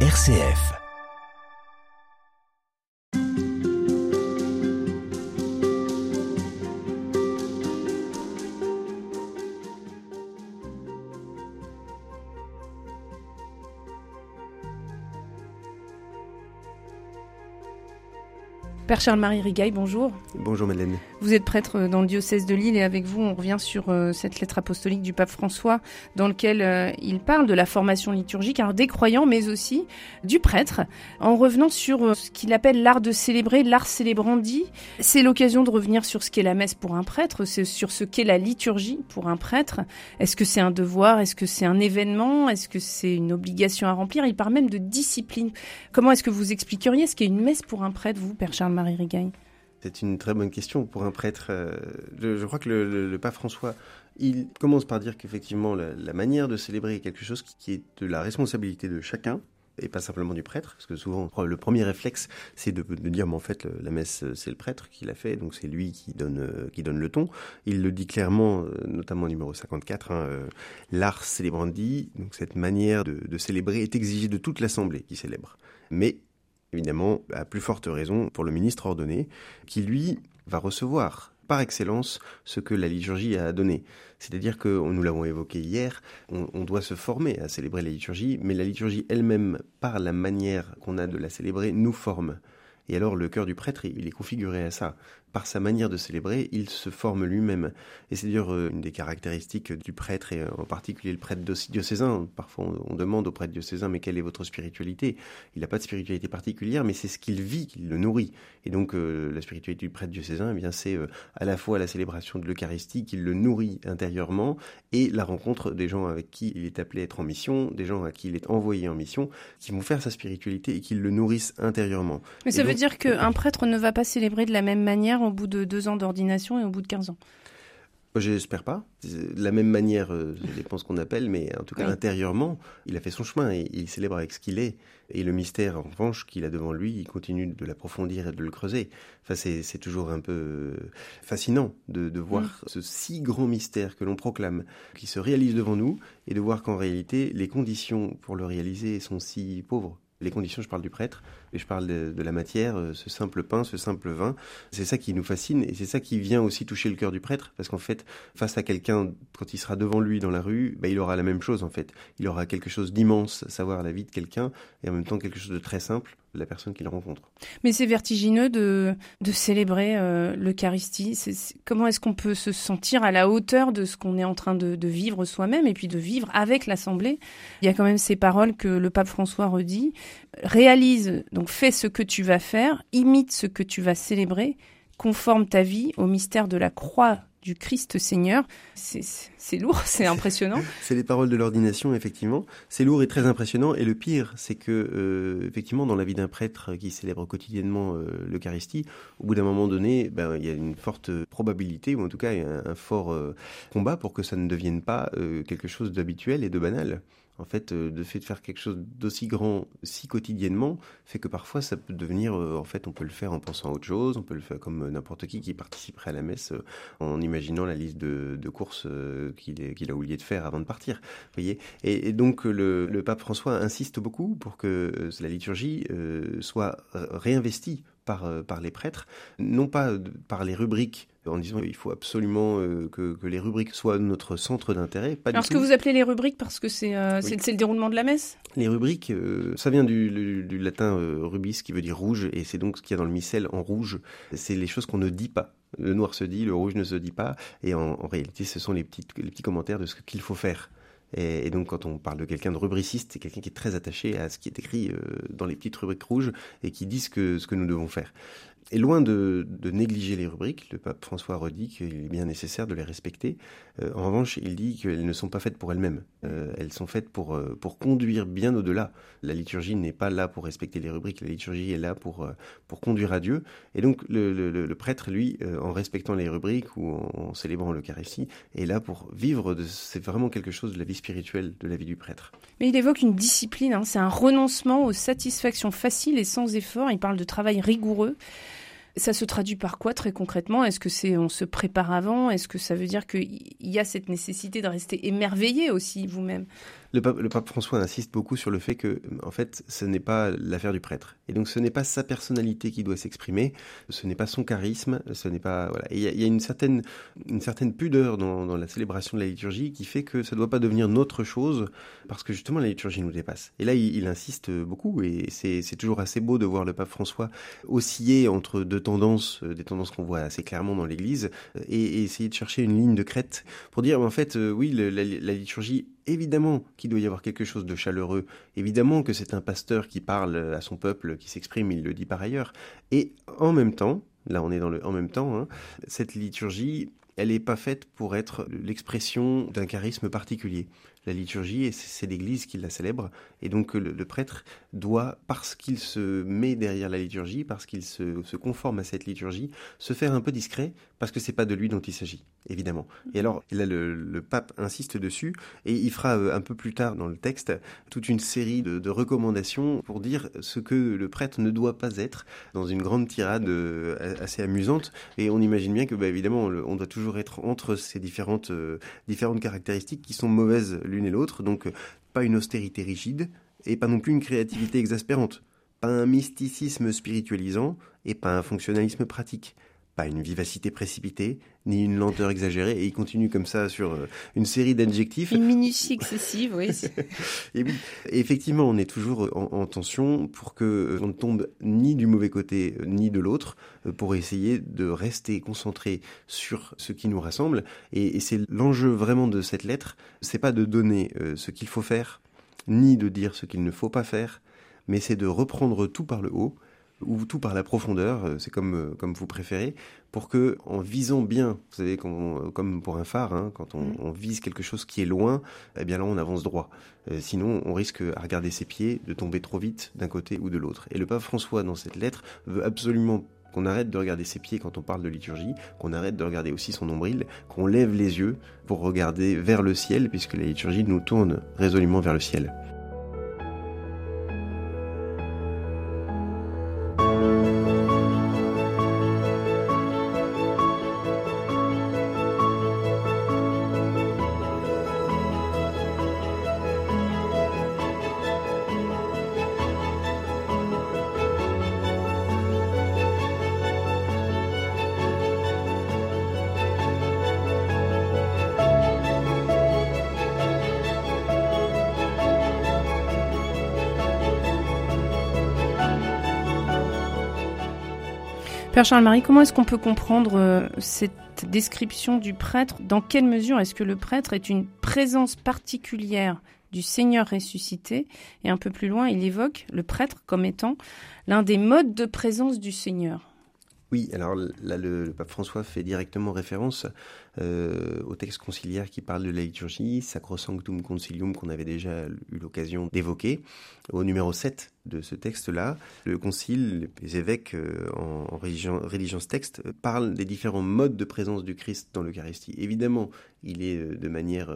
RCF. Père Charles-Marie Rigaille, bonjour. Bonjour Madeleine. Vous êtes prêtre dans le diocèse de Lille et avec vous on revient sur euh, cette lettre apostolique du pape François dans lequel euh, il parle de la formation liturgique alors des croyants mais aussi du prêtre en revenant sur euh, ce qu'il appelle l'art de célébrer, l'art célébrandi. C'est l'occasion de revenir sur ce qu'est la messe pour un prêtre, sur ce qu'est la liturgie pour un prêtre. Est-ce que c'est un devoir, est-ce que c'est un événement, est-ce que c'est une obligation à remplir? Il parle même de discipline. Comment est-ce que vous expliqueriez ce qu'est une messe pour un prêtre, vous, Père Charles C'est une très bonne question pour un prêtre. Euh, je, crois que le, pape François, il commence par dire qu'effectivement la, manière de célébrer est quelque chose qui, est de la responsabilité de chacun et pas simplement du prêtre, parce que souvent le premier réflexe c'est de, dire mais en fait la messe c'est le prêtre qui l'a fait, donc c'est lui qui donne euh, qui donne le ton. Il le dit clairement, euh, notamment au numéro 54, hein, l'art célébrandi, donc cette manière de, de célébrer est exigée de toute l'assemblée qui célèbre. Mais évidemment, à plus forte raison pour le ministre ordonné, qui lui va recevoir par excellence ce que la liturgie a donné. C'est-à-dire que, nous l'avons évoqué hier, on, doit se former à célébrer la liturgie, mais la liturgie elle-même, par la manière qu'on a de la célébrer, nous forme. Et alors le cœur du prêtre, il est configuré à ça par sa manière de célébrer, il se forme lui-même. Et c'est dire euh, une des caractéristiques du prêtre, et euh, en particulier le prêtre diocésain. Parfois, on, demande au prêtre diocésain, mais quelle est votre spiritualité? Il n'a pas de spiritualité particulière, mais c'est ce qu'il vit qui le nourrit. Et donc, euh, la spiritualité du prêtre diocésain, eh bien, c'est à la fois la célébration de l'Eucharistie qui le nourrit intérieurement et la rencontre des gens avec qui il est appelé à être en mission, des gens à qui il est envoyé en mission, qui vont faire sa spiritualité et qui le nourrisse intérieurement. Mais ça veut dire qu'un prêtre ne va pas célébrer de la même manière au bout de deux ans d'ordination et au bout de 15 ans J'espère pas. De la même manière, euh, ça dépend ce qu'on appelle, mais en tout cas intérieurement, il a fait son chemin et il célèbre avec ce qu'il est. Et le mystère, en revanche, qu'il a devant lui, il continue de l'approfondir et de le creuser. Enfin, c'est toujours un peu euh, fascinant de, de voir mm. ce si grand mystère que l'on proclame, qui se réalise devant nous, et de voir qu'en réalité, les conditions pour le réaliser sont si pauvres. Les conditions, je parle du prêtre, et je parle de, la matière, euh, ce simple pain, ce simple vin. C'est ça qui nous fascine, et c'est ça qui vient aussi toucher le cœur du prêtre, parce qu'en fait, face à quelqu'un, quand il sera devant lui dans la rue, bah, il aura la même chose en fait. Il aura quelque chose d'immense, savoir la vie de quelqu'un, et en même temps quelque chose de très simple, la personne qu'il rencontre. Mais c'est vertigineux de, de célébrer euh, l'Eucharistie. comment est-ce qu'on peut se sentir à la hauteur de ce qu'on est en train de, de vivre soi-même et puis de vivre avec l'Assemblée? Il y a quand même ces paroles que le pape François redit. Réalise, donc fais ce que tu vas faire, imite ce que tu vas célébrer, conforme ta vie au mystère de la croix du Christ Seigneur. C'est lourd, c'est impressionnant. c'est les paroles de l'ordination, effectivement. C'est lourd et très impressionnant. Et le pire, c'est que, euh, effectivement, dans la vie d'un prêtre qui célèbre quotidiennement euh, l'Eucharistie, au bout d'un moment donné, ben, il y a une forte probabilité, ou en tout cas un, fort euh, combat pour que ça ne devienne pas quelque chose d'habituel et de banal en fait, euh, de fait de faire quelque chose d'aussi grand si quotidiennement fait que parfois ça peut devenir, euh, en fait, on peut le faire en pensant à autre chose, on peut le faire comme euh, n'importe qui qui participerait à la messe en imaginant la liste de, courses qu'il a oublié de faire avant de partir. Voyez et, donc le, pape François insiste beaucoup pour que la liturgie soit réinvestie par les prêtres, non pas par les rubriques en disant qu'il faut absolument euh, que, les rubriques soient notre centre d'intérêt. Alors ce que vous appelez les rubriques parce que c'est euh, le déroulement de la messe? Les rubriques, euh, ça vient du, latin rubis qui veut dire rouge et c'est donc ce qu'il y a dans le missel en rouge. C'est les choses qu'on ne dit pas. Le noir se dit, le rouge ne se dit pas et en, réalité ce sont les, petites, les petits commentaires de ce qu'il faut faire. Et, donc, quand on parle de quelqu'un de rubriciste, c'est quelqu'un qui est très attaché à ce qui est écrit dans les petites rubriques rouges et qui dit ce que, ce que nous devons faire. Et loin de, négliger les rubriques, le pape François redit qu'il est bien nécessaire de les respecter. Euh, en revanche, il dit qu'elles ne sont pas faites pour elles-mêmes. Euh, elles sont faites pour, euh, pour conduire bien au-delà. La liturgie n'est pas là pour respecter les rubriques, la liturgie est là pour, pour conduire à Dieu. Et donc le, prêtre, lui, en respectant les rubriques ou en, célébrant l'Eucharistie, est là pour vivre. C'est vraiment quelque chose de la vie spirituelle, de la vie du prêtre. Mais il évoque une discipline, hein. c'est un renoncement aux satisfactions faciles et sans effort. Il parle de travail rigoureux. Ça se traduit par quoi très concrètement? Est-ce que c'est on se prépare avant? Est-ce que ça veut dire qu'il y a cette nécessité de rester émerveillé aussi vous-même? Le pape, François insiste beaucoup sur le fait que, en fait, ce n'est pas l'affaire du prêtre. Et donc, ce n'est pas sa personnalité qui doit s'exprimer, ce n'est pas son charisme, ce n'est pas voilà. il y, a une certaine une certaine pudeur dans, la célébration de la liturgie qui fait que ça ne doit pas devenir notre chose parce que justement la liturgie nous dépasse. Et là, il, insiste beaucoup et c'est toujours assez beau de voir le pape François osciller entre deux tendances, des tendances qu'on voit assez clairement dans l'Église, et, et, essayer de chercher une ligne de crête pour dire, en fait, oui, le, la, la liturgie évidemment qu'il doit y avoir quelque chose de chaleureux, évidemment que c'est un pasteur qui parle à son peuple, qui s'exprime, il le dit par ailleurs, et en même temps, là on est dans le en même temps, hein, cette liturgie, elle n'est pas faite pour être l'expression d'un charisme particulier. La liturgie c'est l'Église qui la célèbre. Et donc le, le prêtre doit, parce qu'il se met derrière la liturgie, parce qu'il se, conforme à cette liturgie, se faire un peu discret, parce que c'est pas de lui dont il s'agit, évidemment. Et alors là, le, le, pape insiste dessus et il fera euh, un peu plus tard dans le texte toute une série de, de recommandations pour dire ce que le prêtre ne doit pas être dans une grande tirade euh, assez amusante. Et on imagine bien que, bah, évidemment, on doit toujours être entre ces différentes, euh, différentes caractéristiques qui sont mauvaises l'une et l'autre, donc pas une austérité rigide et pas non plus une créativité exaspérante, pas un mysticisme spiritualisant et pas un fonctionnalisme pratique, pas une vivacité précipitée ni une lenteur exagérée et il continue comme ça sur une série d'adjectifs. Une minutie excessive, oui. et oui, effectivement, on est toujours en, en tension pour que on ne tombe ni du mauvais côté ni de l'autre pour essayer de rester concentré sur ce qui nous rassemble et, et c'est l'enjeu vraiment de cette lettre, c'est pas de donner ce qu'il faut faire ni de dire ce qu'il ne faut pas faire, mais c'est de reprendre tout par le haut ou tout par la profondeur, c'est comme comme vous préférez, pour que en visant bien, vous savez, on, comme pour un phare, hein, quand on, on, vise quelque chose qui est loin, eh bien là on avance droit. Euh, sinon, on risque à regarder ses pieds de tomber trop vite d'un côté ou de l'autre. Et le pape François dans cette lettre veut absolument qu'on arrête de regarder ses pieds quand on parle de liturgie, qu'on arrête de regarder aussi son nombril, qu'on lève les yeux pour regarder vers le ciel, puisque la liturgie nous tourne résolument vers le ciel. Père Charles-Marie, comment est-ce qu'on peut comprendre cette description du prêtre? Dans quelle mesure est-ce que le prêtre est une présence particulière du Seigneur ressuscité? Et un peu plus loin, il évoque le prêtre comme étant l'un des modes de présence du Seigneur. Oui, alors là, le, pape François fait directement référence euh, au texte conciliaire qui parle de la liturgie, Sacrosanctum Concilium, qu'on avait déjà eu l'occasion d'évoquer. Au numéro 7 de ce texte-là, le concile, les évêques euh, en, en rédigeant, ce texte, parlent des différents modes de présence du Christ dans l'Eucharistie. Évidemment, il est euh, de manière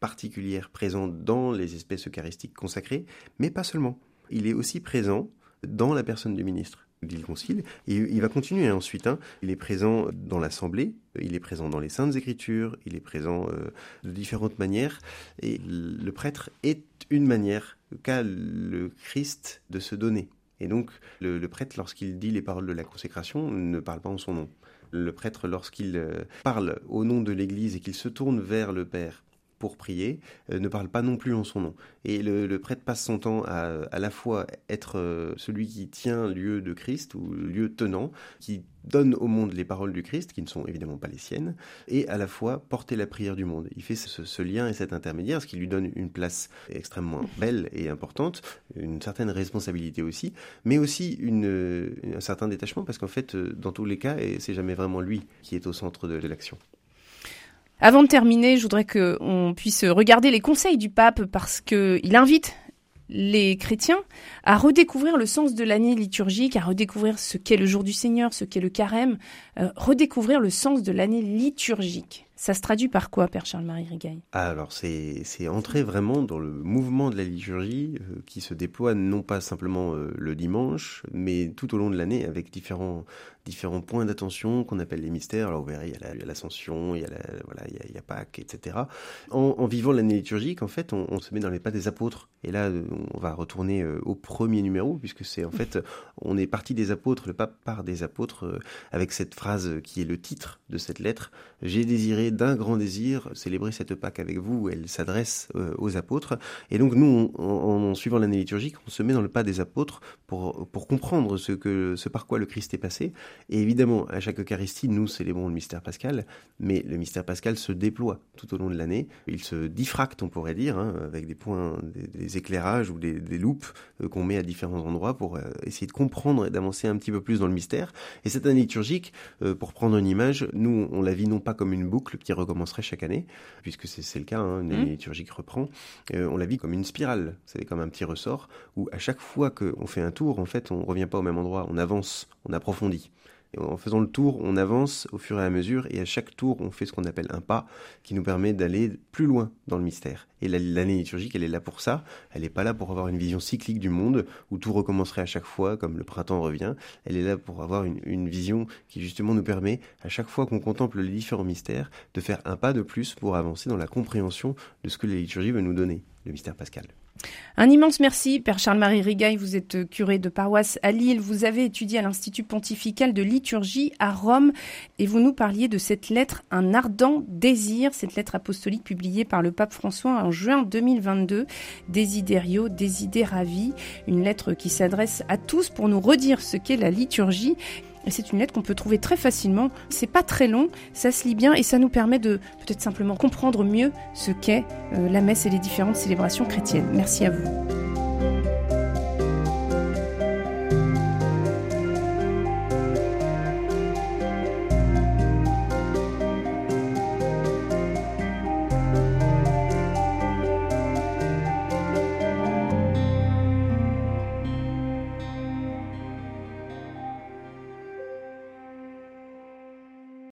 particulière présent dans les espèces eucharistiques consacrées, mais pas seulement. Il est aussi présent dans la personne du ministre Concile. Et il va continuer ensuite. Hein. Il est présent dans l'Assemblée, il est présent dans les Saintes Écritures, il est présent euh, de différentes manières. Et le prêtre est une manière qu'a le Christ de se donner. Et donc, le, le prêtre, lorsqu'il dit les paroles de la consécration, ne parle pas en son nom. Le prêtre, lorsqu'il euh, parle au nom de l'Église et qu'il se tourne vers le Père pour prier, euh, ne parle pas non plus en son nom. Et le, prêtre passe son temps à à la fois être euh, celui qui tient lieu de Christ ou lieu tenant, qui donne au monde les paroles du Christ, qui ne sont évidemment pas les siennes, et à la fois porter la prière du monde. Il fait ce, lien et cet intermédiaire, ce qui lui donne une place extrêmement belle et importante, une certaine responsabilité aussi, mais aussi un certain détachement, parce qu'en fait, dans tous les cas, c'est jamais vraiment lui qui est au centre de l'action. Avant de terminer, je voudrais qu'on puisse regarder les conseils du pape parce qu'il invite les chrétiens à redécouvrir le sens de l'année liturgique, à redécouvrir ce qu'est le jour du Seigneur, ce qu'est le carême, euh, redécouvrir le sens de l'année liturgique. Ça se traduit par quoi, Père Charles-Marie Rigaille Alors, c'est entrer vraiment dans le mouvement de la liturgie euh, qui se déploie non pas simplement euh, le dimanche, mais tout au long de l'année avec différents, différents points d'attention qu'on appelle les mystères. Alors, vous verrez, il y a l'Ascension, il y a, voilà, il y a, Pâques, etc. En, vivant l'année liturgique, en fait, on, se met dans les pas des apôtres. Et là, on va retourner au premier numéro, puisque c'est en fait, on est parti des apôtres, le pape part des apôtres, avec cette phrase qui est le titre de cette lettre. J'ai désiré d'un grand désir célébrer cette Pâque avec vous. Elle s'adresse euh, aux apôtres. Et donc nous, en, suivant l'année liturgique, on se met dans le pas des apôtres pour, pour comprendre ce, que, ce par quoi le Christ est passé. Et évidemment, à chaque Eucharistie, nous célébrons le mystère pascal, mais le mystère pascal se déploie tout au long de l'année. Il se diffracte, on pourrait dire, hein, avec des points, des, éclairages ou des, loupes euh, qu'on met à différents endroits pour euh, essayer de comprendre et d'avancer un petit peu plus dans le mystère. Et cette année liturgique, pour prendre une image, nous, on la vit non pas comme une boucle qui recommencerait chaque année, puisque c'est le cas, hein, une année mmh. liturgique reprend, euh, on la vit comme une spirale, c'est comme un petit ressort, où à chaque fois qu'on fait un tour, en fait, on revient pas au même endroit, on avance, on approfondit. En faisant le tour, on avance au fur et à mesure, et à chaque tour, on fait ce qu'on appelle un pas, qui nous permet d'aller plus loin dans le mystère. Et l'année liturgique, elle est là pour ça. Elle n'est pas là pour avoir une vision cyclique du monde, où tout recommencerait à chaque fois, comme le printemps revient. Elle est là pour avoir une vision qui justement nous permet, à chaque fois qu'on contemple les différents mystères, de faire un pas de plus pour avancer dans la compréhension de ce que la liturgie veut nous donner, le mystère pascal. Un immense merci, Père Charles-Marie Rigaille. Vous êtes curé de paroisse à Lille. Vous avez étudié à l'Institut pontifical de liturgie à Rome et vous nous parliez de cette lettre, Un ardent désir, cette lettre apostolique publiée par le pape François en juin 2022, Desiderio, Desideravi, une lettre qui s'adresse à tous pour nous redire ce qu'est la liturgie c'est une lettre qu'on peut trouver très facilement. C'est pas très long, ça se lit bien et ça nous permet de peut-être simplement comprendre mieux ce qu'est euh, la messe et les différentes célébrations chrétiennes. Merci à vous.